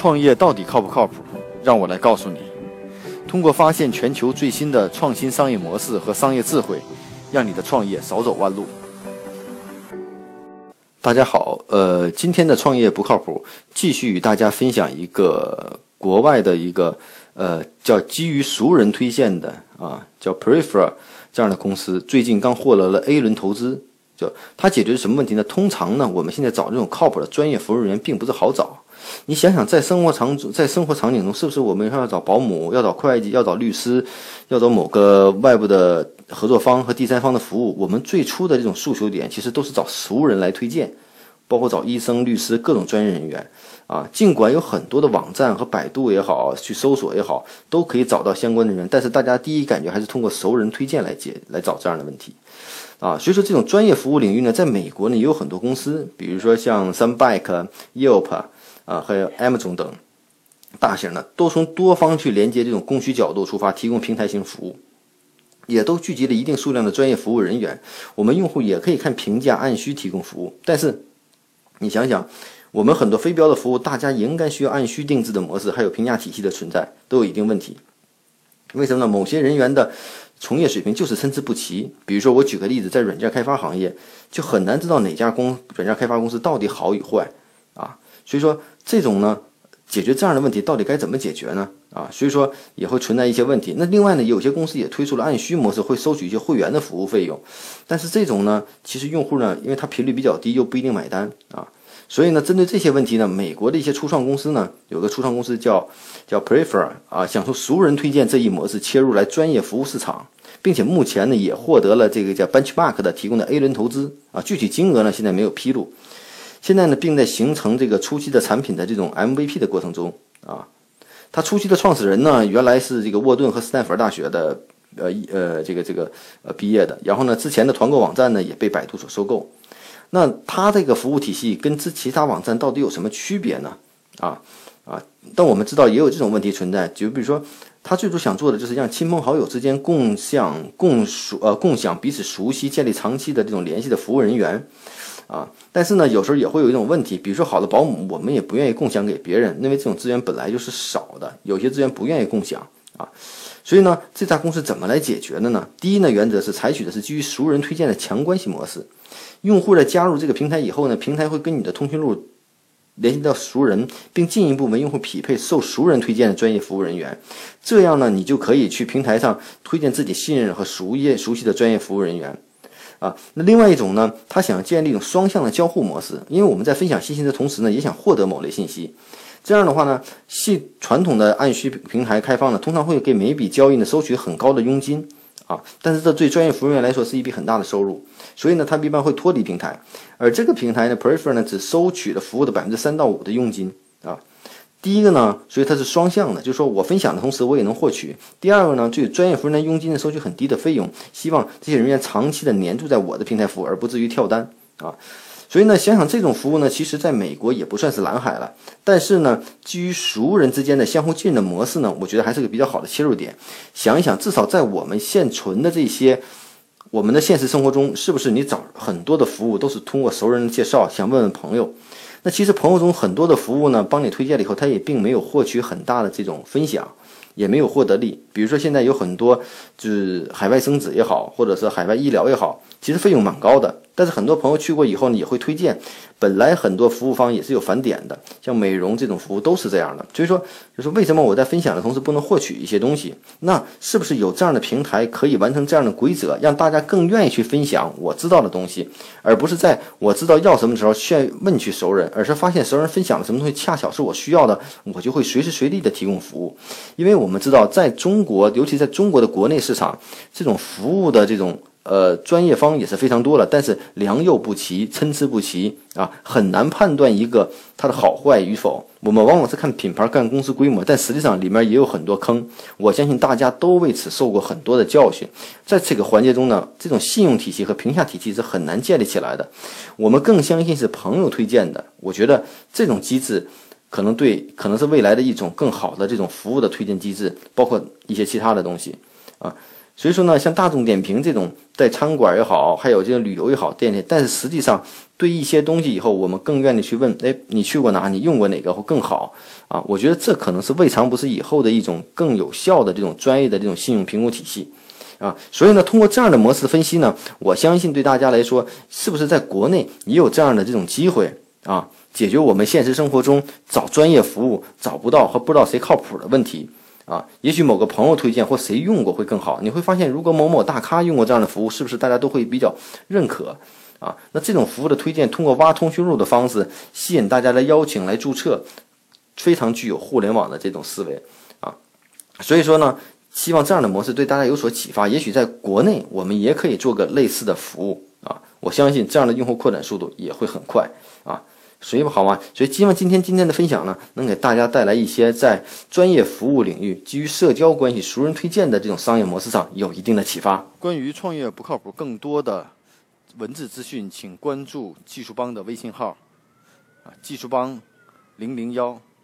创业到底靠不靠谱？让我来告诉你。通过发现全球最新的创新商业模式和商业智慧，让你的创业少走弯路。大家好，呃，今天的创业不靠谱，继续与大家分享一个国外的一个呃叫基于熟人推荐的啊，叫 Prefer 这样的公司，最近刚获得了 A 轮投资。就它解决什么问题呢？通常呢，我们现在找这种靠谱的专业服务人员并不是好找。你想想，在生活场在生活场景中，是不是我们要找保姆、要找会计、要找律师、要找某个外部的合作方和第三方的服务？我们最初的这种诉求点，其实都是找熟人来推荐，包括找医生、律师各种专业人员啊。尽管有很多的网站和百度也好，去搜索也好，都可以找到相关的人，但是大家第一感觉还是通过熟人推荐来解来找这样的问题。啊，所以说这种专业服务领域呢，在美国呢也有很多公司，比如说像 Sunbike、Yelp 啊，还有 Amazon 等大型的，都从多方去连接这种供需角度出发，提供平台型服务，也都聚集了一定数量的专业服务人员。我们用户也可以看评价，按需提供服务。但是你想想，我们很多非标的服务，大家应该需要按需定制的模式，还有评价体系的存在，都有一定问题。为什么呢？某些人员的。从业水平就是参差不齐。比如说，我举个例子，在软件开发行业，就很难知道哪家公软件开发公司到底好与坏啊。所以说，这种呢，解决这样的问题到底该怎么解决呢？啊，所以说也会存在一些问题。那另外呢，有些公司也推出了按需模式，会收取一些会员的服务费用。但是这种呢，其实用户呢，因为它频率比较低，又不一定买单啊。所以呢，针对这些问题呢，美国的一些初创公司呢，有个初创公司叫叫 Prefer 啊，想从熟人推荐这一模式切入来专业服务市场，并且目前呢也获得了这个叫 Benchmark 的提供的 A 轮投资啊，具体金额呢现在没有披露。现在呢，并在形成这个初期的产品的这种 MVP 的过程中啊。它初期的创始人呢，原来是这个沃顿和斯坦福大学的呃呃这个这个呃毕业的，然后呢，之前的团购网站呢也被百度所收购。那它这个服务体系跟之其他网站到底有什么区别呢？啊啊！但我们知道也有这种问题存在，就比如说，他最初想做的就是让亲朋好友之间共享、共熟呃共享彼此熟悉、建立长期的这种联系的服务人员啊。但是呢，有时候也会有一种问题，比如说好的保姆，我们也不愿意共享给别人，因为这种资源本来就是少的，有些资源不愿意共享啊。所以呢，这家公司怎么来解决的呢？第一呢，原则是采取的是基于熟人推荐的强关系模式。用户在加入这个平台以后呢，平台会跟你的通讯录联系到熟人，并进一步为用户匹配受熟人推荐的专业服务人员。这样呢，你就可以去平台上推荐自己信任和熟业熟悉的专业服务人员。啊，那另外一种呢，他想建立一种双向的交互模式，因为我们在分享信息的同时呢，也想获得某类信息。这样的话呢，系传统的按需平台开放呢，通常会给每笔交易呢收取很高的佣金。啊，但是这对专业服务员来说是一笔很大的收入，所以呢，他们一般会脱离平台，而这个平台呢，Prefer 呢，只收取了服务的百分之三到五的佣金啊。第一个呢，所以它是双向的，就是说我分享的同时，我也能获取。第二个呢，就专业服务人员佣金呢，收取很低的费用，希望这些人员长期的黏住在我的平台服务，而不至于跳单啊。所以呢，想想这种服务呢，其实在美国也不算是蓝海了。但是呢，基于熟人之间的相互信任的模式呢，我觉得还是个比较好的切入点。想一想，至少在我们现存的这些我们的现实生活中，是不是你找很多的服务都是通过熟人的介绍？想问问朋友，那其实朋友中很多的服务呢，帮你推荐了以后，他也并没有获取很大的这种分享。也没有获得利，比如说现在有很多就是海外生子也好，或者是海外医疗也好，其实费用蛮高的。但是很多朋友去过以后呢，也会推荐。本来很多服务方也是有返点的，像美容这种服务都是这样的。所以说，就是为什么我在分享的同时不能获取一些东西？那是不是有这样的平台可以完成这样的规则，让大家更愿意去分享我知道的东西，而不是在我知道要什么时候去问去熟人，而是发现熟人分享了什么东西恰巧是我需要的，我就会随时随地的提供服务，因为我们知道在中国，尤其在中国的国内市场，这种服务的这种。呃，专业方也是非常多了，但是良莠不齐，参差不齐啊，很难判断一个它的好坏与否。我们往往是看品牌、看公司规模，但实际上里面也有很多坑。我相信大家都为此受过很多的教训。在这个环节中呢，这种信用体系和评价体系是很难建立起来的。我们更相信是朋友推荐的。我觉得这种机制可能对，可能是未来的一种更好的这种服务的推荐机制，包括一些其他的东西啊。所以说呢，像大众点评这种在餐馆也好，还有这个旅游也好店里，但是实际上对一些东西以后我们更愿意去问，哎，你去过哪？你用过哪个会更好啊？我觉得这可能是未尝不是以后的一种更有效的这种专业的这种信用评估体系啊。所以呢，通过这样的模式分析呢，我相信对大家来说，是不是在国内也有这样的这种机会啊，解决我们现实生活中找专业服务找不到和不知道谁靠谱的问题。啊，也许某个朋友推荐或谁用过会更好。你会发现，如果某某大咖用过这样的服务，是不是大家都会比较认可？啊，那这种服务的推荐，通过挖通讯录的方式吸引大家来邀请来注册，非常具有互联网的这种思维啊。所以说呢，希望这样的模式对大家有所启发。也许在国内，我们也可以做个类似的服务啊。我相信这样的用户扩展速度也会很快。所以好吗？所以希望今天今天的分享呢，能给大家带来一些在专业服务领域基于社交关系、熟人推荐的这种商业模式上有一定的启发。关于创业不靠谱，更多的文字资讯，请关注技术帮的微信号啊，技术帮零零幺。